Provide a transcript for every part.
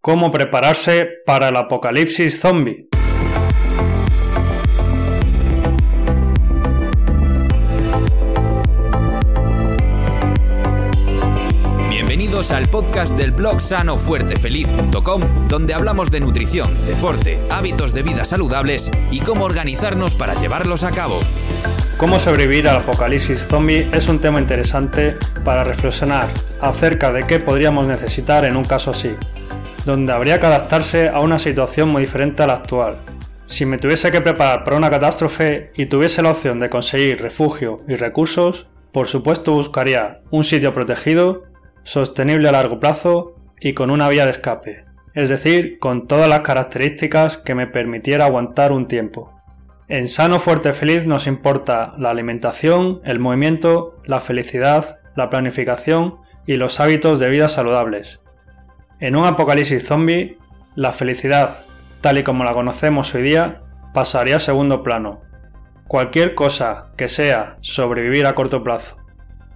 cómo prepararse para el apocalipsis zombie. Bienvenidos al podcast del blog sanofuertefeliz.com, donde hablamos de nutrición, deporte, hábitos de vida saludables y cómo organizarnos para llevarlos a cabo. Cómo sobrevivir al apocalipsis zombie es un tema interesante para reflexionar acerca de qué podríamos necesitar en un caso así donde habría que adaptarse a una situación muy diferente a la actual. Si me tuviese que preparar para una catástrofe y tuviese la opción de conseguir refugio y recursos, por supuesto buscaría un sitio protegido, sostenible a largo plazo y con una vía de escape, es decir, con todas las características que me permitiera aguantar un tiempo. En Sano Fuerte Feliz nos importa la alimentación, el movimiento, la felicidad, la planificación y los hábitos de vida saludables. En un apocalipsis zombie, la felicidad, tal y como la conocemos hoy día, pasaría a segundo plano. Cualquier cosa que sea sobrevivir a corto plazo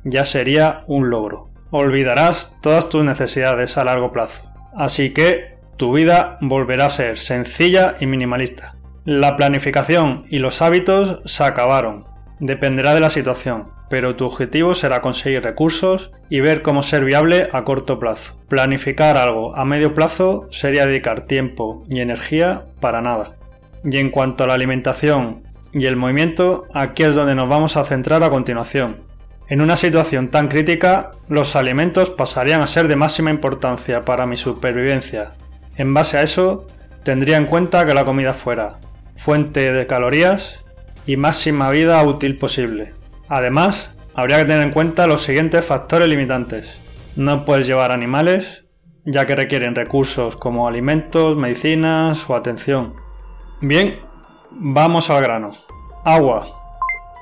ya sería un logro. Olvidarás todas tus necesidades a largo plazo. Así que tu vida volverá a ser sencilla y minimalista. La planificación y los hábitos se acabaron. Dependerá de la situación pero tu objetivo será conseguir recursos y ver cómo ser viable a corto plazo. Planificar algo a medio plazo sería dedicar tiempo y energía para nada. Y en cuanto a la alimentación y el movimiento, aquí es donde nos vamos a centrar a continuación. En una situación tan crítica, los alimentos pasarían a ser de máxima importancia para mi supervivencia. En base a eso, tendría en cuenta que la comida fuera fuente de calorías y máxima vida útil posible. Además, habría que tener en cuenta los siguientes factores limitantes. No puedes llevar animales, ya que requieren recursos como alimentos, medicinas o atención. Bien, vamos al grano. Agua.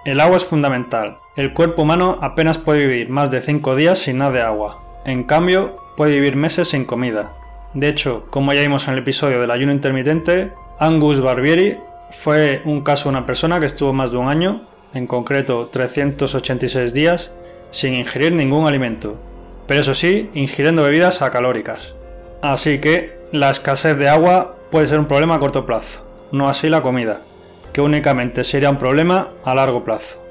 El agua es fundamental. El cuerpo humano apenas puede vivir más de 5 días sin nada de agua. En cambio, puede vivir meses sin comida. De hecho, como ya vimos en el episodio del ayuno intermitente, Angus Barbieri fue un caso de una persona que estuvo más de un año en concreto 386 días, sin ingerir ningún alimento, pero eso sí, ingiriendo bebidas acalóricas. Así que la escasez de agua puede ser un problema a corto plazo, no así la comida, que únicamente sería un problema a largo plazo.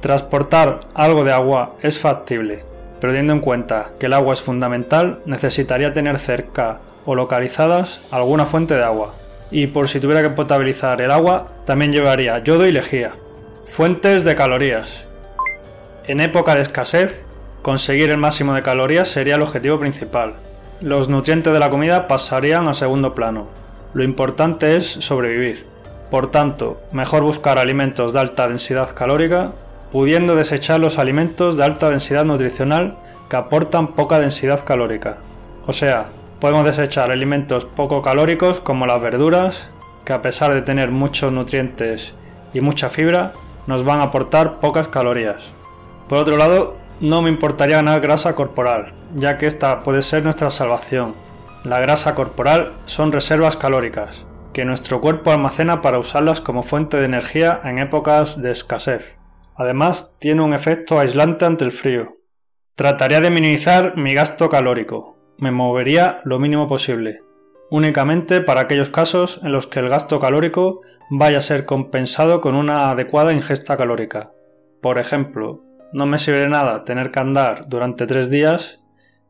Transportar algo de agua es factible, pero teniendo en cuenta que el agua es fundamental, necesitaría tener cerca o localizadas alguna fuente de agua. Y por si tuviera que potabilizar el agua, también llevaría yodo y lejía, Fuentes de calorías. En época de escasez, conseguir el máximo de calorías sería el objetivo principal. Los nutrientes de la comida pasarían a segundo plano. Lo importante es sobrevivir. Por tanto, mejor buscar alimentos de alta densidad calórica, pudiendo desechar los alimentos de alta densidad nutricional que aportan poca densidad calórica. O sea, podemos desechar alimentos poco calóricos como las verduras, que a pesar de tener muchos nutrientes y mucha fibra, nos van a aportar pocas calorías. Por otro lado, no me importaría ganar grasa corporal, ya que esta puede ser nuestra salvación. La grasa corporal son reservas calóricas, que nuestro cuerpo almacena para usarlas como fuente de energía en épocas de escasez. Además, tiene un efecto aislante ante el frío. Trataría de minimizar mi gasto calórico. Me movería lo mínimo posible, únicamente para aquellos casos en los que el gasto calórico vaya a ser compensado con una adecuada ingesta calórica. Por ejemplo, no me sirve nada tener que andar durante tres días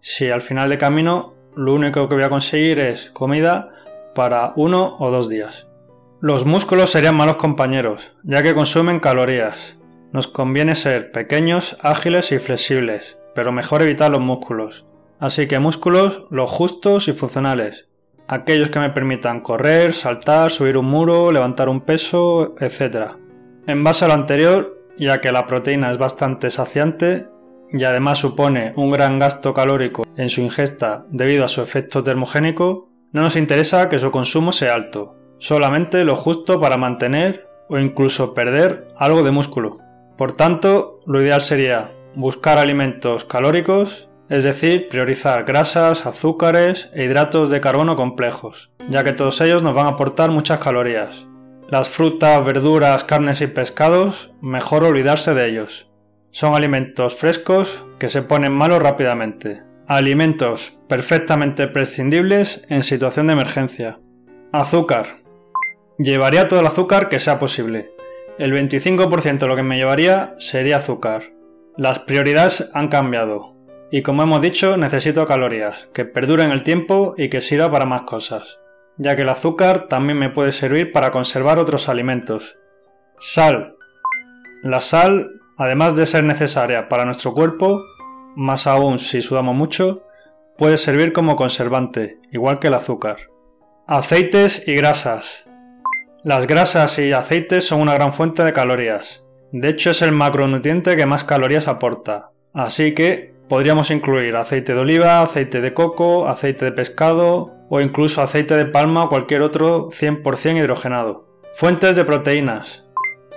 si al final de camino lo único que voy a conseguir es comida para uno o dos días. Los músculos serían malos compañeros, ya que consumen calorías. Nos conviene ser pequeños, ágiles y flexibles, pero mejor evitar los músculos. Así que músculos los justos y funcionales, aquellos que me permitan correr, saltar, subir un muro, levantar un peso, etc. En base a lo anterior, ya que la proteína es bastante saciante y además supone un gran gasto calórico en su ingesta debido a su efecto termogénico, no nos interesa que su consumo sea alto, solamente lo justo para mantener o incluso perder algo de músculo. Por tanto, lo ideal sería buscar alimentos calóricos es decir, priorizar grasas, azúcares e hidratos de carbono complejos, ya que todos ellos nos van a aportar muchas calorías. Las frutas, verduras, carnes y pescados, mejor olvidarse de ellos. Son alimentos frescos que se ponen malos rápidamente, Alimentos perfectamente prescindibles en situación de emergencia. Azúcar. Llevaría todo el azúcar que sea posible. El 25% de lo que me llevaría sería azúcar. Las prioridades han cambiado. Y como hemos dicho, necesito calorías, que perduren el tiempo y que sirva para más cosas, ya que el azúcar también me puede servir para conservar otros alimentos. Sal. La sal, además de ser necesaria para nuestro cuerpo, más aún si sudamos mucho, puede servir como conservante, igual que el azúcar. Aceites y grasas. Las grasas y aceites son una gran fuente de calorías. De hecho es el macronutriente que más calorías aporta. Así que podríamos incluir aceite de oliva, aceite de coco, aceite de pescado o incluso aceite de palma o cualquier otro 100% hidrogenado. Fuentes de proteínas.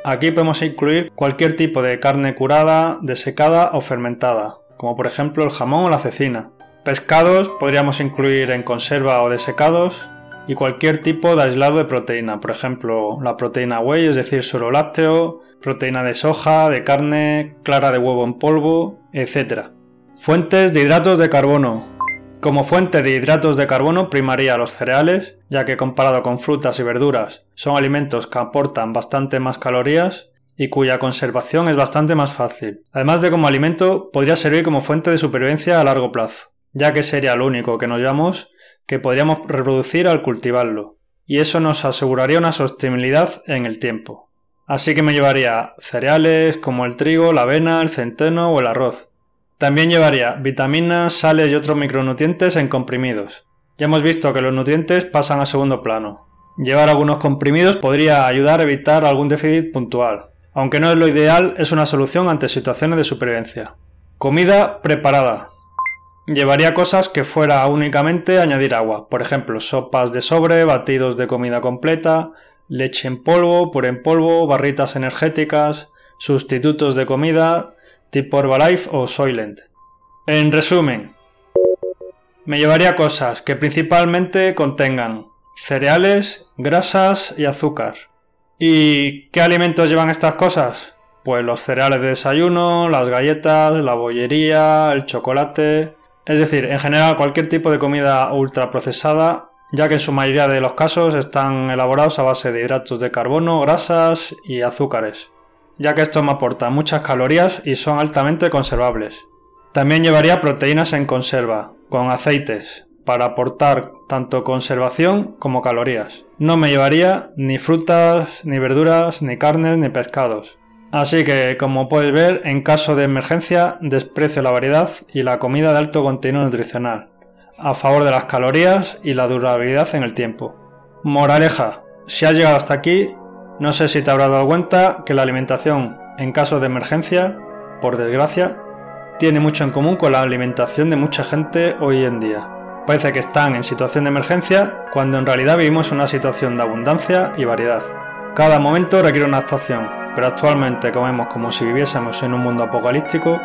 Aquí podemos incluir cualquier tipo de carne curada, desecada o fermentada, como por ejemplo el jamón o la cecina. Pescados podríamos incluir en conserva o desecados, y cualquier tipo de aislado de proteína, por ejemplo, la proteína whey, es decir, suero lácteo, proteína de soja, de carne, clara de huevo en polvo, etc. Fuentes de hidratos de carbono. Como fuente de hidratos de carbono primaría los cereales, ya que comparado con frutas y verduras son alimentos que aportan bastante más calorías y cuya conservación es bastante más fácil. Además de como alimento, podría servir como fuente de supervivencia a largo plazo, ya que sería lo único que nos llevamos que podríamos reproducir al cultivarlo, y eso nos aseguraría una sostenibilidad en el tiempo. Así que me llevaría cereales como el trigo, la avena, el centeno o el arroz. También llevaría vitaminas, sales y otros micronutrientes en comprimidos. Ya hemos visto que los nutrientes pasan a segundo plano. Llevar algunos comprimidos podría ayudar a evitar algún déficit puntual. Aunque no es lo ideal, es una solución ante situaciones de supervivencia. Comida preparada. Llevaría cosas que fuera únicamente añadir agua, por ejemplo, sopas de sobre, batidos de comida completa, leche en polvo, puré en polvo, barritas energéticas, sustitutos de comida, tipo Herbalife o Soylent. En resumen, me llevaría cosas que principalmente contengan cereales, grasas y azúcar. ¿Y qué alimentos llevan estas cosas? Pues los cereales de desayuno, las galletas, la bollería, el chocolate, es decir, en general cualquier tipo de comida ultraprocesada, ya que en su mayoría de los casos están elaborados a base de hidratos de carbono, grasas y azúcares, ya que estos me aportan muchas calorías y son altamente conservables. También llevaría proteínas en conserva, con aceites, para aportar tanto conservación como calorías. No me llevaría ni frutas, ni verduras, ni carnes, ni pescados. Así que, como puedes ver, en caso de emergencia, desprecio la variedad y la comida de alto contenido nutricional, a favor de las calorías y la durabilidad en el tiempo. Moraleja, si has llegado hasta aquí, no sé si te habrás dado cuenta que la alimentación en caso de emergencia, por desgracia, tiene mucho en común con la alimentación de mucha gente hoy en día. Parece que están en situación de emergencia cuando en realidad vivimos una situación de abundancia y variedad. Cada momento requiere una actuación pero actualmente comemos como si viviésemos en un mundo apocalíptico,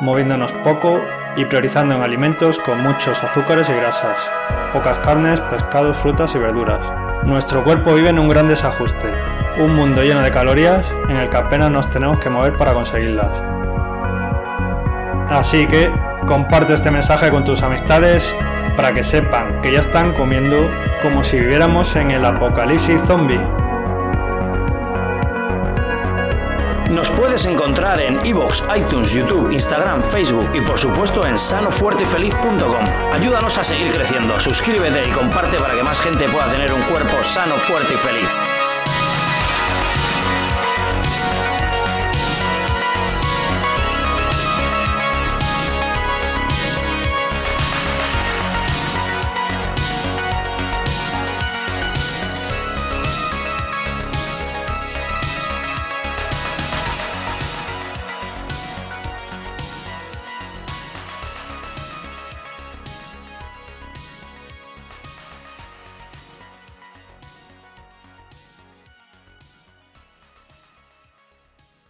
moviéndonos poco y priorizando en alimentos con muchos azúcares y grasas, pocas carnes, pescados, frutas y verduras. Nuestro cuerpo vive en un gran desajuste, un mundo lleno de calorías en el que apenas nos tenemos que mover para conseguirlas. Así que comparte este mensaje con tus amistades para que sepan que ya están comiendo como si viviéramos en el apocalipsis zombie. Nos puedes encontrar en iVoox, iTunes, YouTube, Instagram, Facebook y por supuesto en sanofuertefeliz.com. Ayúdanos a seguir creciendo, suscríbete y comparte para que más gente pueda tener un cuerpo sano, fuerte y feliz.